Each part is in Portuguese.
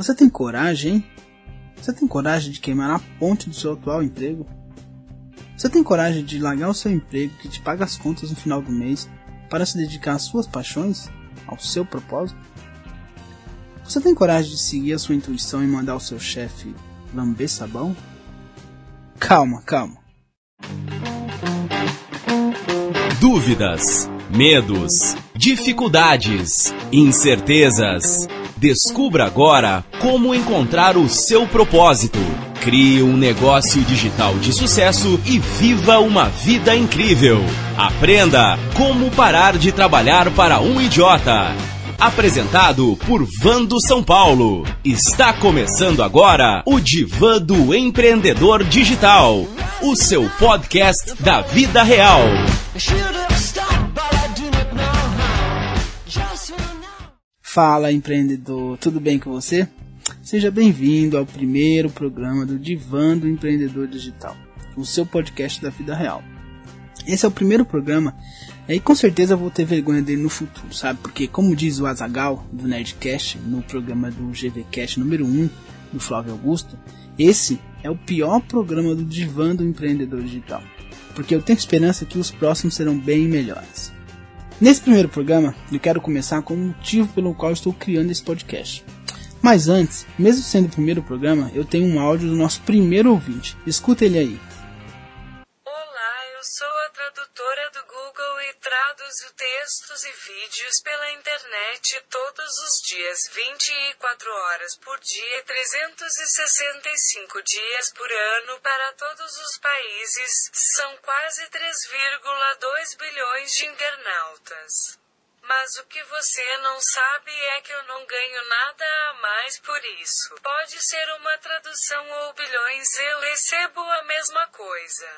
Você tem coragem, hein? Você tem coragem de queimar a ponte do seu atual emprego? Você tem coragem de largar o seu emprego que te paga as contas no final do mês para se dedicar às suas paixões, ao seu propósito? Você tem coragem de seguir a sua intuição e mandar o seu chefe lamber sabão? Calma, calma. Dúvidas, medos, dificuldades, incertezas. Descubra agora como encontrar o seu propósito. Crie um negócio digital de sucesso e viva uma vida incrível. Aprenda como parar de trabalhar para um idiota. Apresentado por Vando São Paulo. Está começando agora o Divã do Empreendedor Digital, o seu podcast da vida real. Fala empreendedor, tudo bem com você? Seja bem-vindo ao primeiro programa do Divã do Empreendedor Digital, o seu podcast da vida real. Esse é o primeiro programa e com certeza eu vou ter vergonha dele no futuro, sabe? Porque como diz o Azagal do Nerdcast no programa do GVcast número 1 do Flávio Augusto, esse é o pior programa do Divã do Empreendedor Digital, porque eu tenho esperança que os próximos serão bem melhores. Nesse primeiro programa, eu quero começar com o motivo pelo qual estou criando esse podcast. Mas antes, mesmo sendo o primeiro programa, eu tenho um áudio do nosso primeiro ouvinte. Escuta ele aí. E traduzo textos e vídeos pela internet todos os dias, 24 horas por dia, 365 dias por ano para todos os países. São quase 3,2 bilhões de internautas. Mas o que você não sabe é que eu não ganho nada a mais por isso. Pode ser uma tradução ou bilhões, eu recebo a mesma coisa.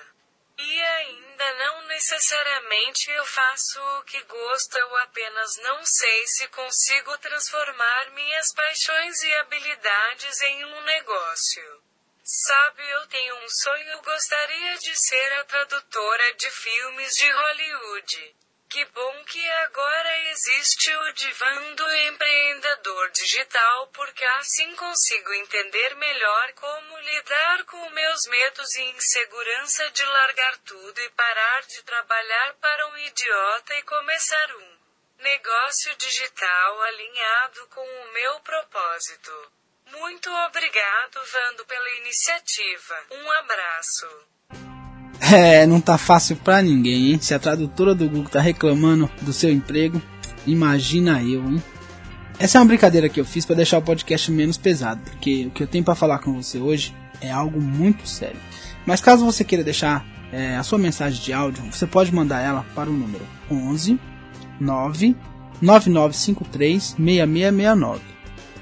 E ainda não necessariamente eu faço o que gosto, eu apenas não sei se consigo transformar minhas paixões e habilidades em um negócio. Sabe, eu tenho um sonho, gostaria de ser a tradutora de filmes de Hollywood. Que bom que agora existe o divã do empreendedor digital, porque assim consigo entender melhor como lidar com meus medos e insegurança de largar tudo e parar de trabalhar para um idiota e começar um negócio digital alinhado com o meu propósito. Muito obrigado, Vando, pela iniciativa. Um abraço. É, não tá fácil pra ninguém, hein? Se a tradutora do Google tá reclamando do seu emprego, imagina eu, hein? Essa é uma brincadeira que eu fiz para deixar o podcast menos pesado, porque o que eu tenho para falar com você hoje é algo muito sério. Mas caso você queira deixar é, a sua mensagem de áudio, você pode mandar ela para o número 11 9 9953 6669.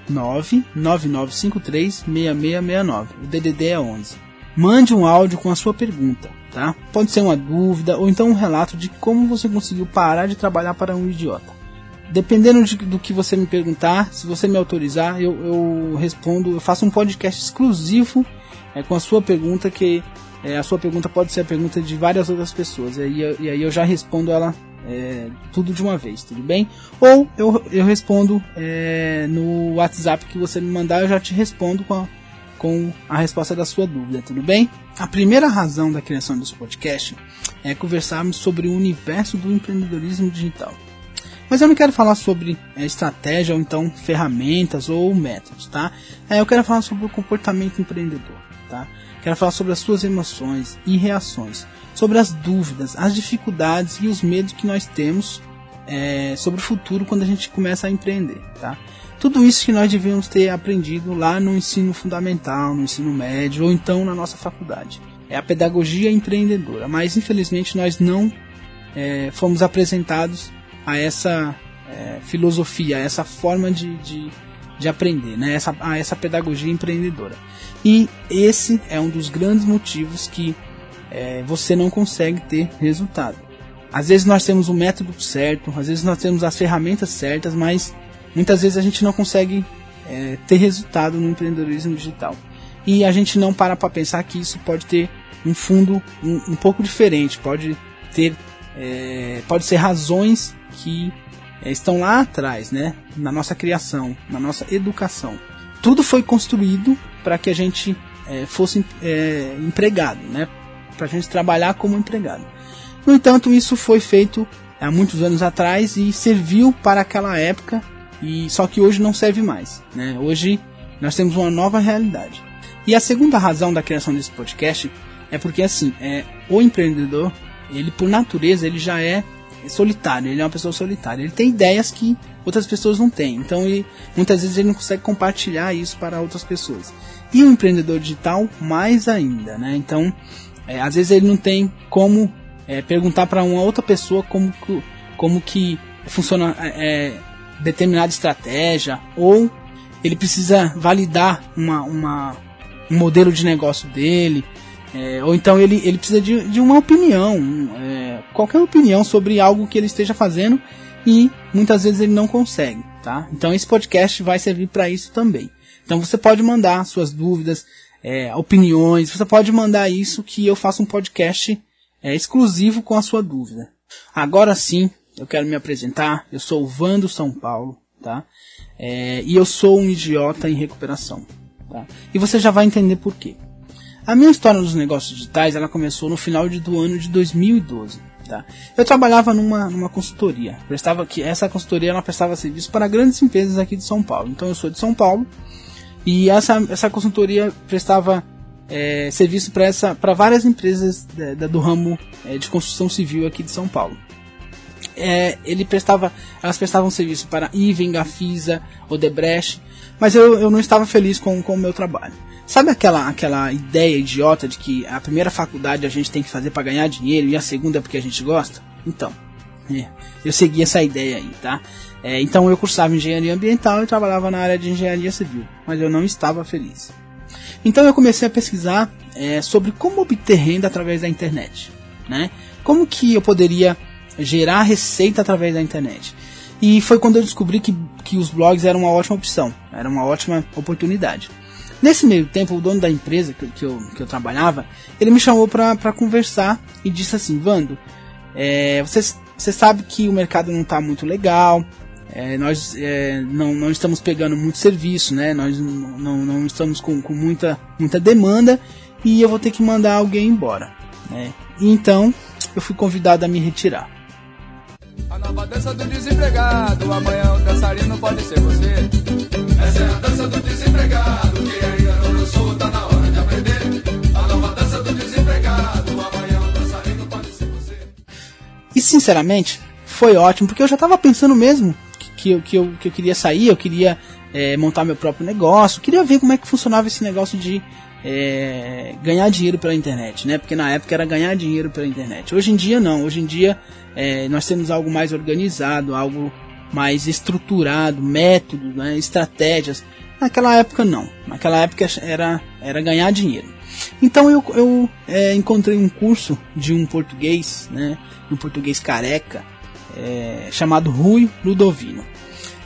99953 6669. O DDD é 11. Mande um áudio com a sua pergunta tá? Pode ser uma dúvida ou então um relato de como você conseguiu parar de trabalhar para um idiota. Dependendo de, do que você me perguntar, se você me autorizar, eu, eu respondo, eu faço um podcast exclusivo é, com a sua pergunta, que é, a sua pergunta pode ser a pergunta de várias outras pessoas, e aí, e aí eu já respondo ela é, tudo de uma vez, tudo bem? Ou eu, eu respondo é, no WhatsApp que você me mandar, eu já te respondo com a, com a resposta da sua dúvida, tudo bem? A primeira razão da criação desse podcast é conversarmos sobre o universo do empreendedorismo digital. Mas eu não quero falar sobre é, estratégia ou então ferramentas ou métodos, tá? É, eu quero falar sobre o comportamento empreendedor, tá? Quero falar sobre as suas emoções e reações, sobre as dúvidas, as dificuldades e os medos que nós temos é, sobre o futuro quando a gente começa a empreender, tá? Tudo isso que nós devíamos ter aprendido lá no ensino fundamental, no ensino médio ou então na nossa faculdade. É a pedagogia empreendedora, mas infelizmente nós não é, fomos apresentados a essa é, filosofia, a essa forma de, de, de aprender, né? essa, a essa pedagogia empreendedora. E esse é um dos grandes motivos que é, você não consegue ter resultado. Às vezes nós temos o método certo, às vezes nós temos as ferramentas certas, mas muitas vezes a gente não consegue é, ter resultado no empreendedorismo digital. E a gente não para para pensar que isso pode ter um fundo um, um pouco diferente, pode ter é, pode ser razões que é, estão lá atrás, né, na nossa criação, na nossa educação. tudo foi construído para que a gente é, fosse é, empregado, né? Para a gente trabalhar como empregado. No entanto, isso foi feito há muitos anos atrás e serviu para aquela época, e só que hoje não serve mais. Né? Hoje nós temos uma nova realidade. E a segunda razão da criação desse podcast é porque assim, é, o empreendedor, ele por natureza, ele já é solitário, ele é uma pessoa solitária. Ele tem ideias que outras pessoas não têm. Então, ele, muitas vezes ele não consegue compartilhar isso para outras pessoas. E o empreendedor digital, mais ainda, né? Então, é, às vezes ele não tem como é, perguntar para uma outra pessoa como, como que funciona é, determinada estratégia ou ele precisa validar uma, uma, um modelo de negócio dele é, ou então ele, ele precisa de, de uma opinião, é, qualquer opinião sobre algo que ele esteja fazendo e muitas vezes ele não consegue, tá? Então esse podcast vai servir para isso também. Então você pode mandar suas dúvidas, é, opiniões, você pode mandar isso que eu faço um podcast é, exclusivo com a sua dúvida. Agora sim, eu quero me apresentar. Eu sou o Vando São Paulo, tá? É, e eu sou um idiota em recuperação, tá? E você já vai entender por quê. A minha história nos negócios digitais ela começou no final de, do ano de 2012. Tá? Eu trabalhava numa, numa consultoria. Prestava que essa consultoria ela prestava serviço para grandes empresas aqui de São Paulo. Então eu sou de São Paulo e essa, essa consultoria prestava é, serviço para várias empresas da, da, do ramo é, de construção civil aqui de São Paulo. É, ele prestava, elas prestavam serviço para Iven, Gafisa, Odebrecht, mas eu, eu não estava feliz com, com o meu trabalho. Sabe aquela, aquela ideia idiota de que a primeira faculdade a gente tem que fazer para ganhar dinheiro e a segunda é porque a gente gosta? Então, é, eu segui essa ideia aí, tá? É, então eu cursava engenharia ambiental e trabalhava na área de engenharia civil, mas eu não estava feliz. Então eu comecei a pesquisar é, sobre como obter renda através da internet, né? Como que eu poderia gerar receita através da internet? E foi quando eu descobri que, que os blogs eram uma ótima opção, era uma ótima oportunidade. Nesse meio tempo, o dono da empresa que, que, eu, que eu trabalhava, ele me chamou para conversar e disse assim, Vando, é, você, você sabe que o mercado não está muito legal, é, nós é, não, não estamos pegando muito serviço, né? Nós não, não, estamos com, com muita, muita demanda e eu vou ter que mandar alguém embora. Né? Então eu fui convidado a me retirar. A nova dança do desempregado, amanhã o dançarino pode ser você. Essa é a dança do desempregado, que ainda não dançou, tá na hora de aprender. A nova dança do desempregado, amanhã o dançarino pode ser você. E sinceramente, foi ótimo, porque eu já estava pensando mesmo que, eu, que, eu, que eu queria sair, eu queria é, montar meu próprio negócio, queria ver como é que funcionava esse negócio de é, ganhar dinheiro pela internet, né? Porque na época era ganhar dinheiro pela internet. Hoje em dia não, hoje em dia é, nós temos algo mais organizado, algo mais estruturado, métodos, né, estratégias. Naquela época não. Naquela época era, era ganhar dinheiro. Então eu, eu é, encontrei um curso de um português, né, um português careca, é, chamado Rui Ludovino.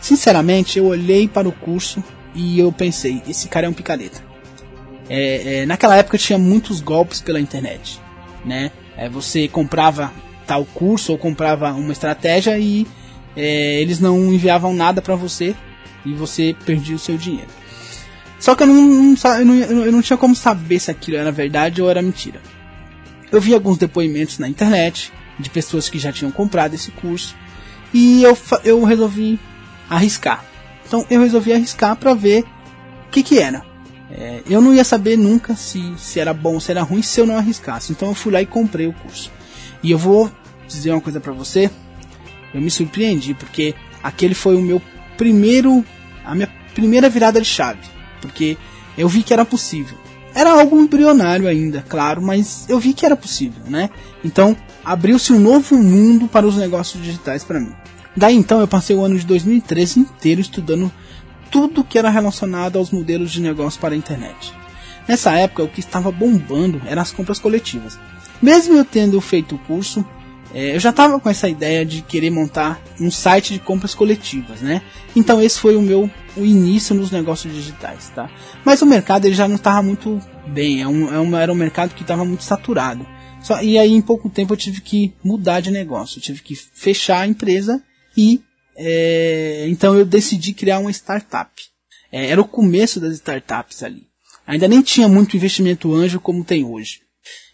Sinceramente, eu olhei para o curso e eu pensei, esse cara é um picareta. É, é, naquela época tinha muitos golpes pela internet, né? É, você comprava tal curso ou comprava uma estratégia e é, eles não enviavam nada para você e você perdia o seu dinheiro. Só que eu não, não, eu, não, eu não tinha como saber se aquilo era verdade ou era mentira. Eu vi alguns depoimentos na internet de pessoas que já tinham comprado esse curso e eu, eu resolvi arriscar. Então eu resolvi arriscar para ver o que, que era. É, eu não ia saber nunca se, se era bom se era ruim se eu não arriscasse. Então eu fui lá e comprei o curso. E eu vou dizer uma coisa para você, eu me surpreendi porque aquele foi o meu primeiro, a minha primeira virada de chave, porque eu vi que era possível. Era algo embrionário ainda, claro, mas eu vi que era possível, né? Então abriu-se um novo mundo para os negócios digitais para mim. Daí então eu passei o ano de 2013 inteiro estudando tudo que era relacionado aos modelos de negócio para a internet. Nessa época, o que estava bombando eram as compras coletivas. Mesmo eu tendo feito o curso, é, eu já estava com essa ideia de querer montar um site de compras coletivas, né? Então esse foi o meu o início nos negócios digitais, tá? Mas o mercado ele já não estava muito bem, é um, é um, era um mercado que estava muito saturado. Só, e aí em pouco tempo eu tive que mudar de negócio, eu tive que fechar a empresa e é, então eu decidi criar uma startup. É, era o começo das startups ali. Ainda nem tinha muito investimento anjo como tem hoje.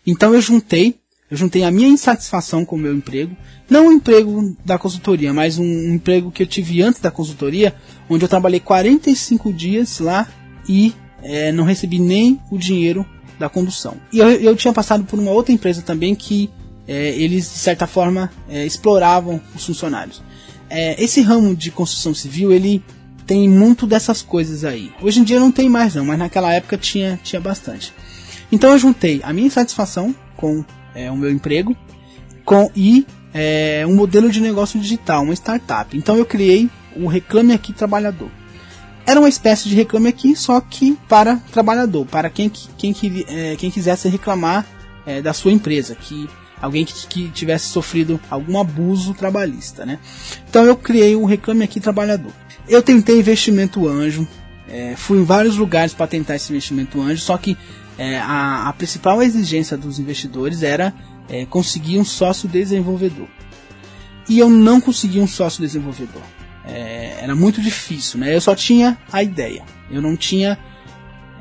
Então eu juntei, eu juntei a minha insatisfação com o meu emprego, não o emprego da consultoria, mas um, um emprego que eu tive antes da consultoria, onde eu trabalhei 45 dias lá e é, não recebi nem o dinheiro da condução. E eu, eu tinha passado por uma outra empresa também que é, eles, de certa forma, é, exploravam os funcionários. É, esse ramo de construção civil, ele tem muito dessas coisas aí. Hoje em dia não tem mais não, mas naquela época tinha, tinha bastante. Então eu juntei a minha insatisfação com é, o meu emprego com e é, um modelo de negócio digital, uma startup. Então eu criei o Reclame Aqui Trabalhador. Era uma espécie de Reclame Aqui, só que para trabalhador, para quem, quem, é, quem quisesse reclamar é, da sua empresa, que alguém que, que, tivesse sofrido algum abuso trabalhista, né? Então eu criei o Reclame Aqui Trabalhador. Eu tentei investimento anjo, é, fui em vários lugares para tentar esse investimento anjo, só que é, a, a, principal exigência dos investidores era é, conseguir um sócio desenvolvedor. E eu não consegui um sócio desenvolvedor. É, era muito difícil, né? Eu só tinha a ideia, eu não tinha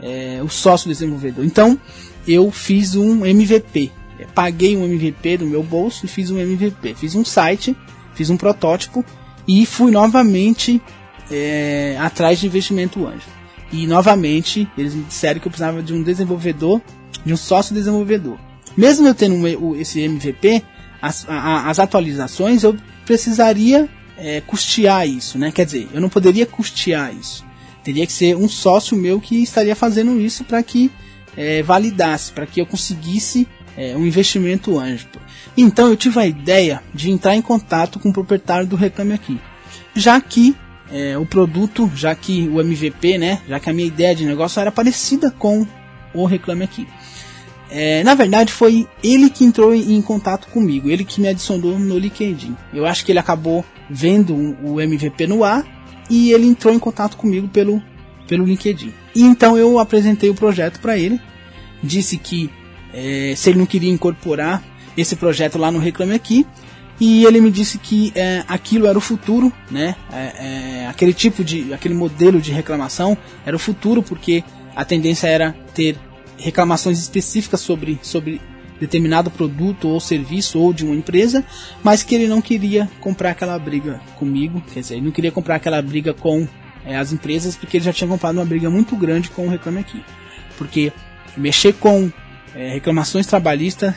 é, o sócio desenvolvedor. Então eu fiz um MVP, paguei um MVP do meu bolso e fiz um MVP. Fiz um site, fiz um protótipo e fui novamente é, atrás de investimento anjo. E novamente eles me disseram que eu precisava de um desenvolvedor, de um sócio desenvolvedor. Mesmo eu tendo um, esse MVP, as, a, as atualizações eu precisaria é, custear isso, né? Quer dizer, eu não poderia custear isso. Teria que ser um sócio meu que estaria fazendo isso para que é, validasse, para que eu conseguisse é, um investimento anjo. Então eu tive a ideia de entrar em contato com o proprietário do Reclame Aqui, já que é, o produto, já que o MVP, né, já que a minha ideia de negócio era parecida com o Reclame Aqui. É, na verdade, foi ele que entrou em contato comigo, ele que me adicionou no LinkedIn. Eu acho que ele acabou vendo o MVP no ar e ele entrou em contato comigo pelo, pelo LinkedIn. E então eu apresentei o projeto para ele, disse que é, se ele não queria incorporar esse projeto lá no Reclame Aqui. E ele me disse que é, aquilo era o futuro, né? É, é, aquele tipo de, aquele modelo de reclamação era o futuro, porque a tendência era ter reclamações específicas sobre, sobre determinado produto ou serviço ou de uma empresa, mas que ele não queria comprar aquela briga comigo, quer dizer, ele não queria comprar aquela briga com é, as empresas, porque ele já tinha comprado uma briga muito grande com o Reclame Aqui. Porque mexer com é, reclamações trabalhistas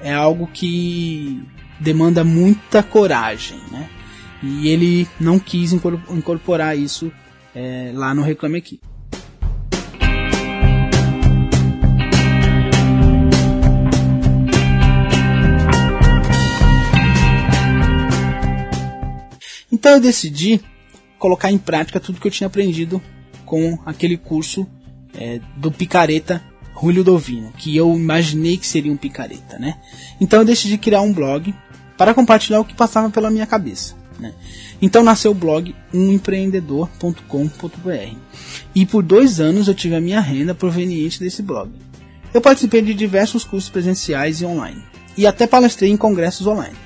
é algo que demanda muita coragem, né? E ele não quis incorporar isso é, lá no Reclame Aqui. Então eu decidi colocar em prática tudo que eu tinha aprendido com aquele curso é, do Picareta Julio Dovino, que eu imaginei que seria um picareta, né? Então eu decidi criar um blog para compartilhar o que passava pela minha cabeça. Né? Então nasceu o blog umempreendedor.com.br e por dois anos eu tive a minha renda proveniente desse blog. Eu participei de diversos cursos presenciais e online e até palestrei em congressos online.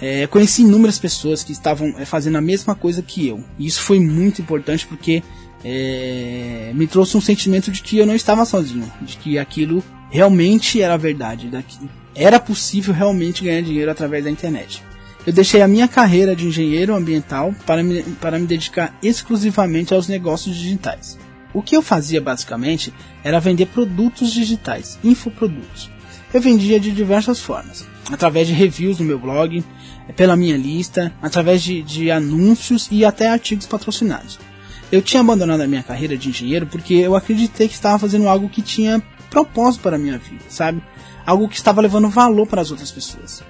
É, conheci inúmeras pessoas que estavam é, fazendo a mesma coisa que eu e isso foi muito importante porque é, me trouxe um sentimento de que eu não estava sozinho, de que aquilo realmente era verdade, que era possível realmente ganhar dinheiro através da internet. Eu deixei a minha carreira de engenheiro ambiental para me, para me dedicar exclusivamente aos negócios digitais. O que eu fazia basicamente era vender produtos digitais, infoprodutos. Eu vendia de diversas formas, através de reviews no meu blog, pela minha lista, através de, de anúncios e até artigos patrocinados. Eu tinha abandonado a minha carreira de engenheiro porque eu acreditei que estava fazendo algo que tinha propósito para a minha vida, sabe? Algo que estava levando valor para as outras pessoas.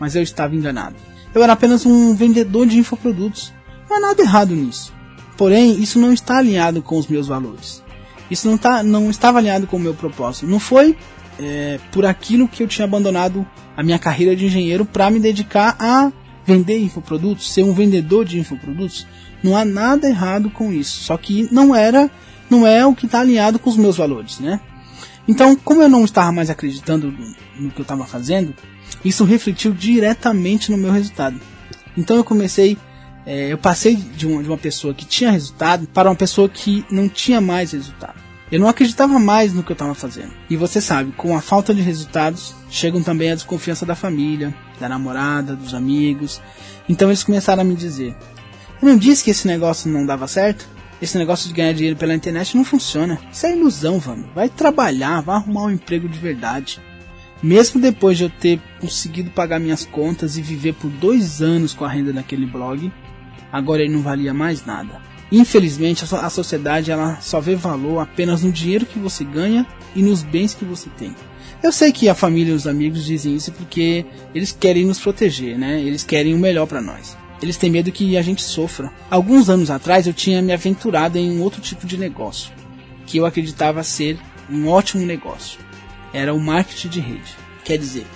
Mas eu estava enganado. Eu era apenas um vendedor de infoprodutos. Não há nada errado nisso. Porém, isso não está alinhado com os meus valores. Isso não, tá, não estava alinhado com o meu propósito. Não foi é, por aquilo que eu tinha abandonado a minha carreira de engenheiro para me dedicar a vender infoprodutos, ser um vendedor de infoprodutos. Não há nada errado com isso. Só que não era, não é o que está alinhado com os meus valores, né? Então, como eu não estava mais acreditando no que eu estava fazendo, isso refletiu diretamente no meu resultado. Então eu comecei É, eu passei de uma, de uma pessoa que tinha resultado para uma pessoa que não tinha mais resultado. Eu não acreditava mais no que eu estava fazendo. E você sabe, com a falta de resultados, chegam também a desconfiança da família, da namorada, dos amigos. Então eles começaram a me dizer: Eu não disse que esse negócio não dava certo? Esse negócio de ganhar dinheiro pela internet não funciona. Isso é ilusão, vamos. Vai trabalhar, vai arrumar um emprego de verdade. Mesmo depois de eu ter conseguido pagar minhas contas e viver por dois anos com a renda daquele blog, agora ele não valia mais nada. Infelizmente, a sociedade ela só vê valor apenas no dinheiro que você ganha e nos bens que você tem. Eu sei que a família e os amigos dizem isso porque eles querem nos proteger, né? Eles querem o melhor para nós. Eles têm medo que a gente sofra. Alguns anos atrás eu tinha me aventurado em um outro tipo de negócio, que eu acreditava ser um ótimo negócio. Era o marketing de rede. Quer dizer,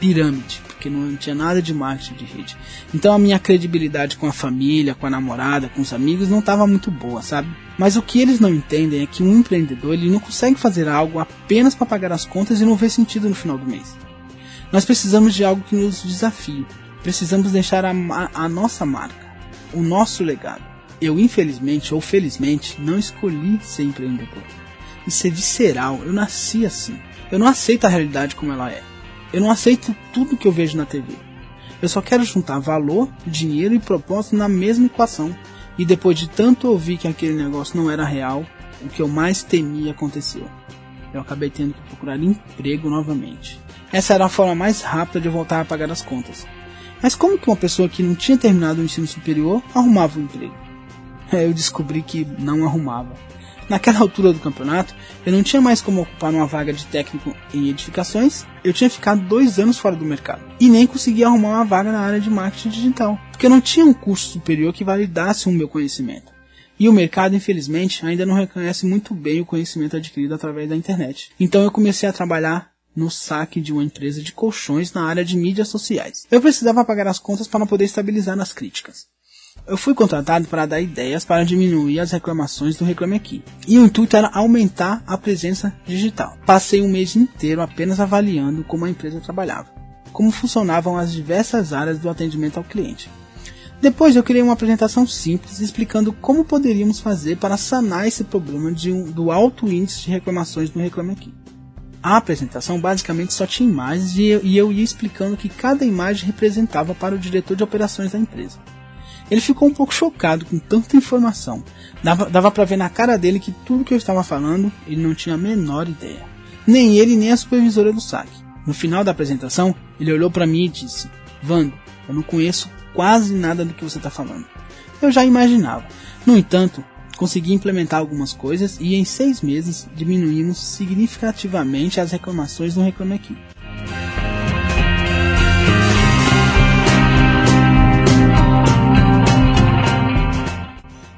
pirâmide, porque não tinha nada de marketing de rede. Então a minha credibilidade com a família, com a namorada, com os amigos não estava muito boa, sabe? Mas o que eles não entendem é que um empreendedor ele não consegue fazer algo apenas para pagar as contas e não ver sentido no final do mês. Nós precisamos de algo que nos desafie, precisamos deixar a, a nossa marca, o nosso legado. Eu, infelizmente ou felizmente, não escolhi ser empreendedor. Isso é visceral, eu nasci assim. Eu não aceito a realidade como ela é. Eu não aceito tudo que eu vejo na TV. Eu só quero juntar valor, dinheiro e propósito na mesma equação. E depois de tanto ouvir que aquele negócio não era real, o que eu mais temia aconteceu. Eu acabei tendo que procurar emprego novamente. Essa era a forma mais rápida de voltar a pagar as contas. Mas como que uma pessoa que não tinha terminado o ensino superior arrumava um emprego? É, eu descobri que não arrumava. Naquela altura do campeonato, eu não tinha mais como ocupar uma vaga de técnico em edificações, eu tinha ficado dois anos fora do mercado. E nem conseguia arrumar uma vaga na área de marketing digital, porque eu não tinha um curso superior que validasse o meu conhecimento. E o mercado, infelizmente, ainda não reconhece muito bem o conhecimento adquirido através da internet. Então eu comecei a trabalhar no saque de uma empresa de colchões na área de mídias sociais. Eu precisava pagar as contas para poder estabilizar nas críticas. Eu fui contratado para dar ideias para diminuir as reclamações do Reclame Aqui. E o intuito era aumentar a presença digital. Passei um mês inteiro apenas avaliando como a empresa trabalhava, como funcionavam as diversas áreas do atendimento ao cliente. Depois eu criei uma apresentação simples explicando como poderíamos fazer para sanar esse problema um, do alto índice de reclamações no Reclame Aqui. A apresentação basicamente só tinha imagens e eu, e eu ia explicando o que cada imagem representava para o diretor de operações da empresa. Ele ficou um pouco chocado com tanta informação. Dava, dava para ver na cara dele que tudo que eu estava falando ele não tinha a menor ideia. Nem ele nem a supervisora do saque. No final da apresentação, ele olhou para mim e disse: Vando, eu não conheço quase nada do que você está falando. Eu já imaginava. No entanto, consegui implementar algumas coisas e em seis meses diminuímos significativamente as reclamações no Reclame Aqui.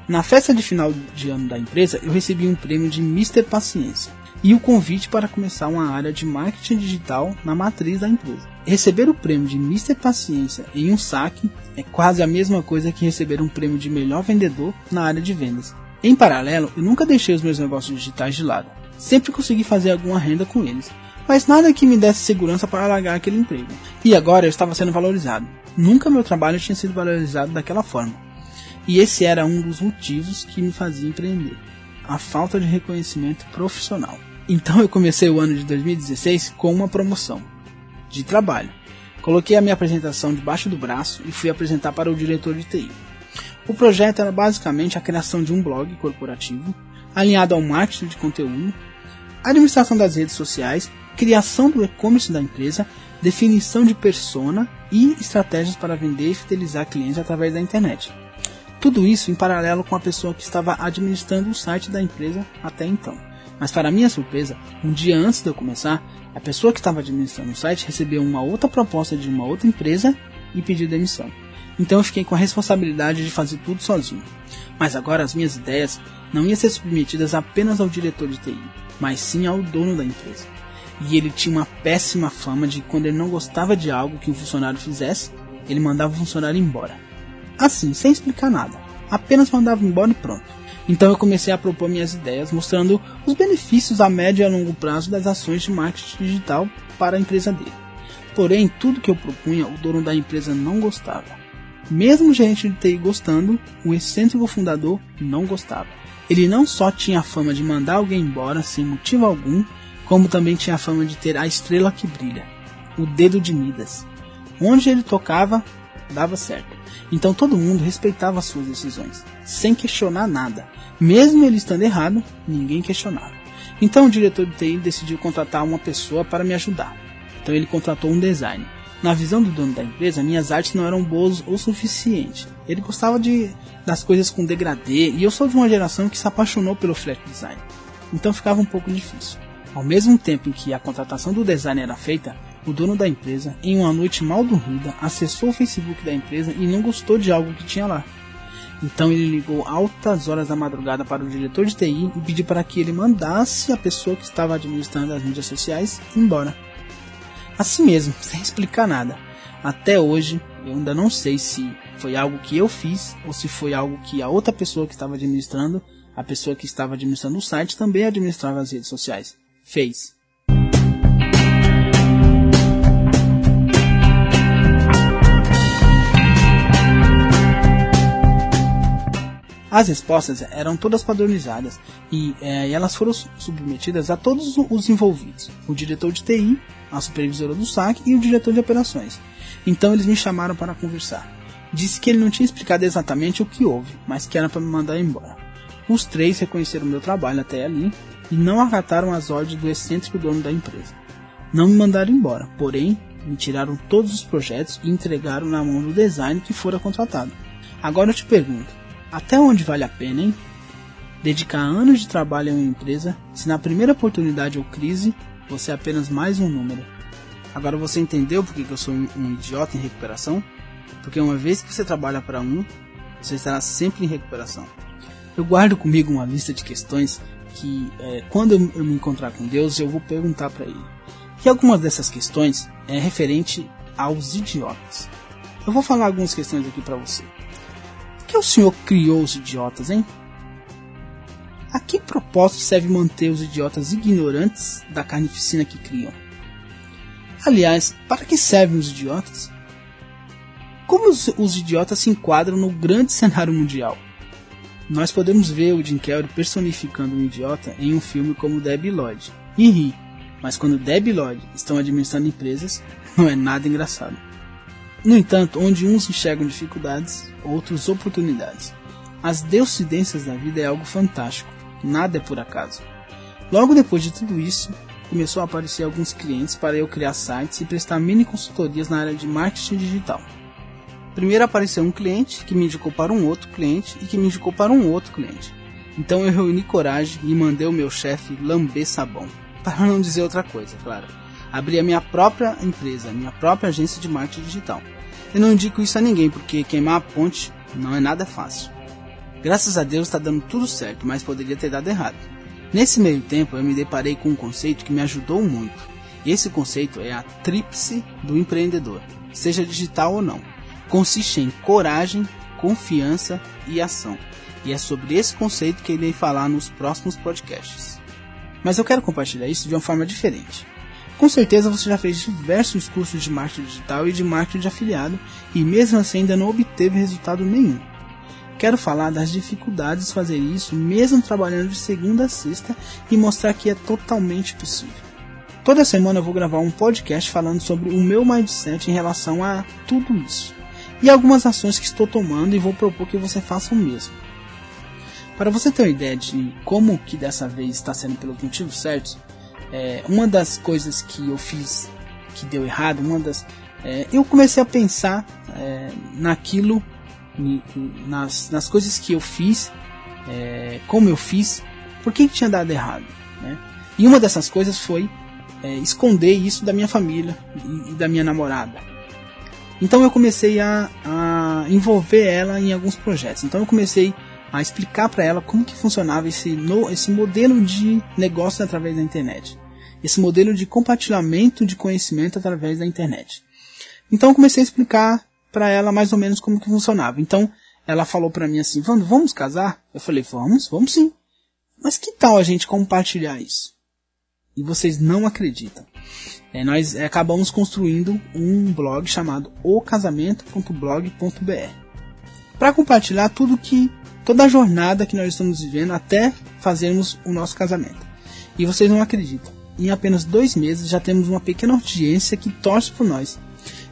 Na festa de final de ano da empresa, eu recebi um prêmio de Mr. Paciência e o convite para começar uma área de marketing digital na matriz da empresa. Receber o prêmio de Mr. Paciência em um saque é quase a mesma coisa que receber um prêmio de melhor vendedor na área de vendas. Em paralelo, eu nunca deixei os meus negócios digitais de lado. Sempre consegui fazer alguma renda com eles, mas nada que me desse segurança para largar aquele emprego. E agora eu estava sendo valorizado. Nunca meu trabalho tinha sido valorizado daquela forma. E esse era um dos motivos que me fazia empreender: a falta de reconhecimento profissional. Então eu comecei o ano de 2016 com uma promoção de trabalho. Coloquei a minha apresentação debaixo do braço e fui apresentar para o diretor de TI. O projeto era basicamente a criação de um blog corporativo, alinhado ao marketing de conteúdo, administração das redes sociais, criação do e-commerce da empresa, definição de persona e estratégias para vender e fidelizar clientes através da internet. Tudo isso em paralelo com a pessoa que estava administrando o site da empresa até então. Mas para minha surpresa, um dia antes de eu começar, a pessoa que estava administrando o site recebeu uma outra proposta de uma outra empresa e pediu demissão. Então eu fiquei com a responsabilidade de fazer tudo sozinho. Mas agora as minhas ideias não iam ser submetidas apenas ao diretor de TI, mas sim ao dono da empresa. E ele tinha uma péssima fama de que quando ele não gostava de algo que um funcionário fizesse, ele mandava o funcionário embora. Assim, sem explicar nada. Apenas mandava embora e pronto. Então eu comecei a propor minhas ideias, mostrando os benefícios a médio e a longo prazo das ações de marketing digital para a empresa dele. Porém, tudo que eu propunha, o dono da empresa não gostava. Mesmo o gerente de TI gostando, o excêntrico fundador não gostava. Ele não só tinha a fama de mandar alguém embora sem motivo algum, como também tinha a fama de ter a estrela que brilha, o dedo de Midas. Onde ele tocava, dava certo. Então todo mundo respeitava as suas decisões, sem questionar nada. Mesmo ele estando errado, ninguém questionava. Então o diretor de TI decidiu contratar uma pessoa para me ajudar. Então ele contratou um designer. Na visão do dono da empresa, minhas artes não eram boas o suficiente. Ele gostava de das coisas com degradê e eu sou de uma geração que se apaixonou pelo flat design. Então ficava um pouco difícil. Ao mesmo tempo em que a contratação do design era feita, o dono da empresa, em uma noite mal dormida, acessou o Facebook da empresa e não gostou de algo que tinha lá. Então ele ligou altas horas da madrugada para o diretor de TI e pediu para que ele mandasse a pessoa que estava administrando as mídias sociais embora. Assim mesmo, sem explicar nada. Até hoje, eu ainda não sei se foi algo que eu fiz ou se foi algo que a outra pessoa que estava administrando, a pessoa que estava administrando o site, também administrava as redes sociais. Fez. As respostas eram todas padronizadas e, é, elas foram submetidas a todos os envolvidos: o diretor de TI, a supervisora do saque e o diretor de operações. Então eles me chamaram para conversar. Disse que ele não tinha explicado exatamente o que houve, mas que era para me mandar embora. Os três reconheceram meu trabalho até ali e não acataram as ordens do excêntrico dono da empresa. Não me mandaram embora, porém me tiraram todos os projetos e entregaram na mão do design que fora contratado. Agora eu te pergunto, até onde vale a pena, hein? Dedicar anos de trabalho a uma empresa, se na primeira oportunidade ou crise, você é apenas mais um número. Agora você entendeu por que eu sou um, idiota em recuperação? Porque uma vez que você trabalha para um, você estará sempre em recuperação. Eu guardo comigo uma lista de questões que, é, quando eu, me encontrar com Deus, eu vou perguntar para Ele. E algumas dessas questões é referente aos idiotas. Eu vou falar algumas questões aqui para você que o senhor criou os idiotas, hein? A que propósito serve manter os idiotas ignorantes da carnificina que criam? Aliás, para que servem os idiotas? Como os, os idiotas se enquadram no grande cenário mundial? Nós podemos ver o Jim Carrey personificando um idiota em um filme como Debbie Lloyd e rir, mas quando Debbie Lloyd estão administrando empresas, não é nada engraçado. No entanto, onde uns enxergam dificuldades, outros oportunidades. As deuscidências da vida é algo fantástico, nada é por acaso. Logo depois de tudo isso, começou a aparecer alguns clientes para eu criar sites e prestar mini consultorias na área de marketing digital. Primeiro apareceu um cliente que me indicou para um outro cliente e que me indicou para um outro cliente. Então eu reuni coragem e mandei o meu chefe lamber sabão. Para não dizer outra coisa, claro abrir a minha própria empresa, minha própria agência de marketing digital. Eu não indico isso a ninguém, porque queimar a ponte não é nada fácil. Graças a Deus está dando tudo certo, mas poderia ter dado errado. Nesse meio tempo eu me deparei com um conceito que me ajudou muito. Esse conceito é a tríplice do empreendedor, seja digital ou não. Consiste em coragem, confiança e ação. E é sobre esse conceito que irei falar nos próximos podcasts. Mas eu quero compartilhar isso de uma forma diferente. Com certeza você já fez diversos cursos de marketing digital e de marketing de afiliado e mesmo assim ainda não obteve resultado nenhum. Quero falar das dificuldades de fazer isso mesmo trabalhando de segunda a sexta e mostrar que é totalmente possível. Toda semana eu vou gravar um podcast falando sobre o meu mindset em relação a tudo isso e algumas ações que estou tomando e vou propor que você faça o mesmo. Para você ter uma ideia de como que dessa vez está sendo pelos motivos certos, é, uma das coisas que eu fiz que deu errado, uma das é, eu comecei a pensar é, naquilo, nas, nas coisas que eu fiz, é, como eu fiz, por que, tinha dado errado. Né? E uma dessas coisas foi é, esconder isso da minha família e, e, da minha namorada. Então eu comecei a, a envolver ela em alguns projetos. Então eu comecei a explicar para ela como que funcionava esse, no, esse modelo de negócio através da internet. Esse modelo de compartilhamento de conhecimento através da internet. Então comecei a explicar para ela mais ou menos como que funcionava. Então ela falou para mim assim, vamos, vamos casar? Eu falei, vamos, vamos sim. Mas que tal a gente compartilhar isso? E vocês não acreditam. é, nós é, acabamos construindo um blog chamado ocasamento.blog.br para compartilhar tudo que toda a jornada que nós estamos vivendo até fazermos o nosso casamento. E vocês não acreditam, em apenas dois meses já temos uma pequena audiência que torce por nós.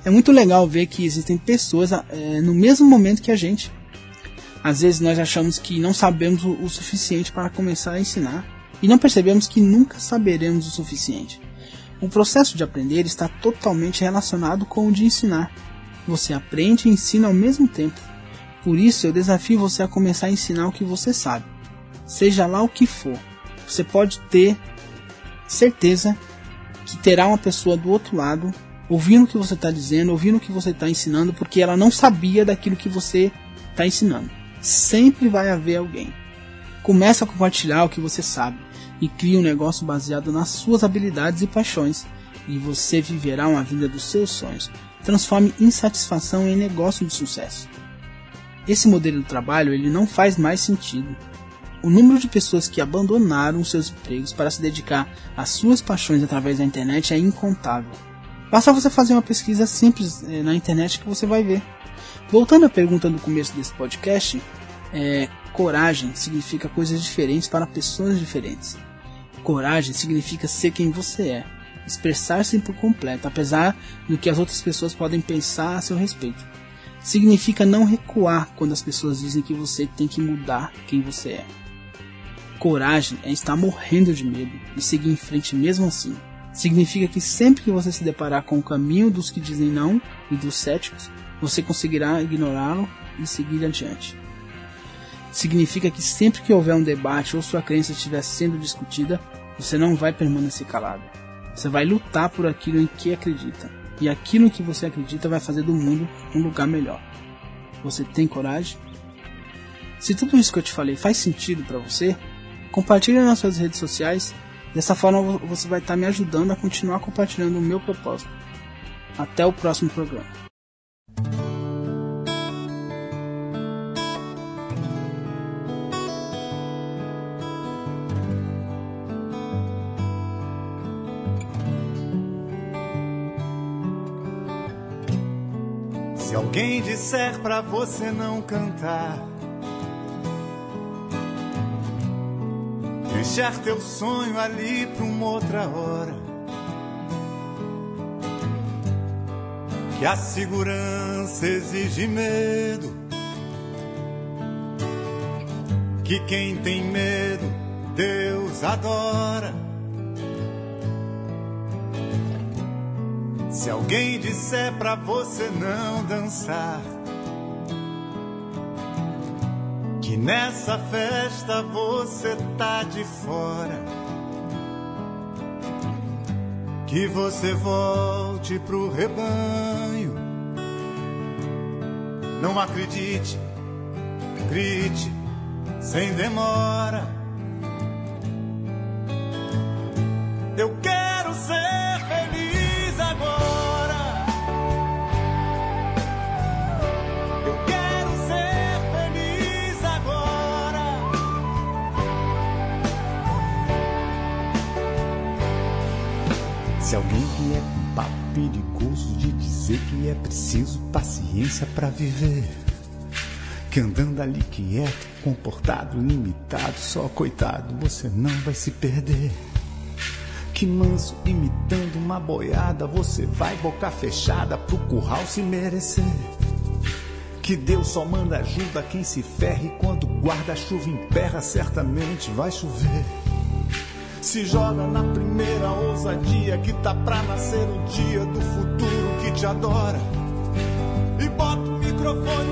É muito legal ver que existem pessoas é, no mesmo momento que a gente. Às vezes nós achamos que não sabemos o, o suficiente para começar a ensinar e não percebemos que nunca saberemos o suficiente. O processo de aprender está totalmente relacionado com o de ensinar. Você aprende e ensina ao mesmo tempo. Por isso eu desafio você a começar a ensinar o que você sabe. Seja lá o que for. Você pode ter certeza que terá uma pessoa do outro lado ouvindo o que você está dizendo, ouvindo o que você está ensinando, porque ela não sabia daquilo que você está ensinando. Sempre vai haver alguém. Comece a compartilhar o que você sabe e crie um negócio baseado nas suas habilidades e paixões, e você viverá uma vida dos seus sonhos. Transforme insatisfação em negócio de sucesso. Esse modelo de trabalho ele não faz mais sentido. O número de pessoas que abandonaram seus empregos para se dedicar às suas paixões através da internet é incontável. Basta você fazer uma pesquisa simples eh, na internet que você vai ver. Voltando à pergunta do começo desse podcast, é, coragem significa coisas diferentes para pessoas diferentes. Coragem significa ser quem você é, expressar-se por completo, apesar do que as outras pessoas podem pensar a seu respeito. Significa não recuar quando as pessoas dizem que você tem que mudar quem você é. Coragem é estar morrendo de medo e seguir em frente mesmo assim. Significa que sempre que você se deparar com o caminho dos que dizem não e dos céticos, você conseguirá ignorá-lo e seguir adiante. Significa que sempre que houver um debate ou sua crença estiver sendo discutida, você não vai permanecer calado. Você vai lutar por aquilo em que acredita. E aquilo que você acredita vai fazer do mundo um lugar melhor. Você tem coragem? Se tudo isso que eu te falei faz sentido para você, Compartilhe nas suas redes sociais. Dessa forma você vai estar me ajudando a continuar compartilhando o meu propósito. Até o próximo programa. Alguém disser para você não cantar, Deixar teu sonho ali pra uma outra hora. Que a segurança exige medo. Que quem tem medo, Deus adora. Se alguém disser pra você não dançar, que nessa festa você tá de fora. Que você volte pro rebanho. Não acredite, grite sem demora. Se alguém vier com papo perigoso de dizer que é preciso paciência pra viver, que andando ali quieto, comportado, limitado, só coitado, você não vai se perder. Que manso imitando uma boiada, você vai boca fechada pro curral se merecer. Que Deus só manda ajuda quem se ferre quando guarda-chuva emperra, certamente vai chover. Se joga na primeira ousadia que tá pra nascer o dia do futuro que te adora. E bota o microfone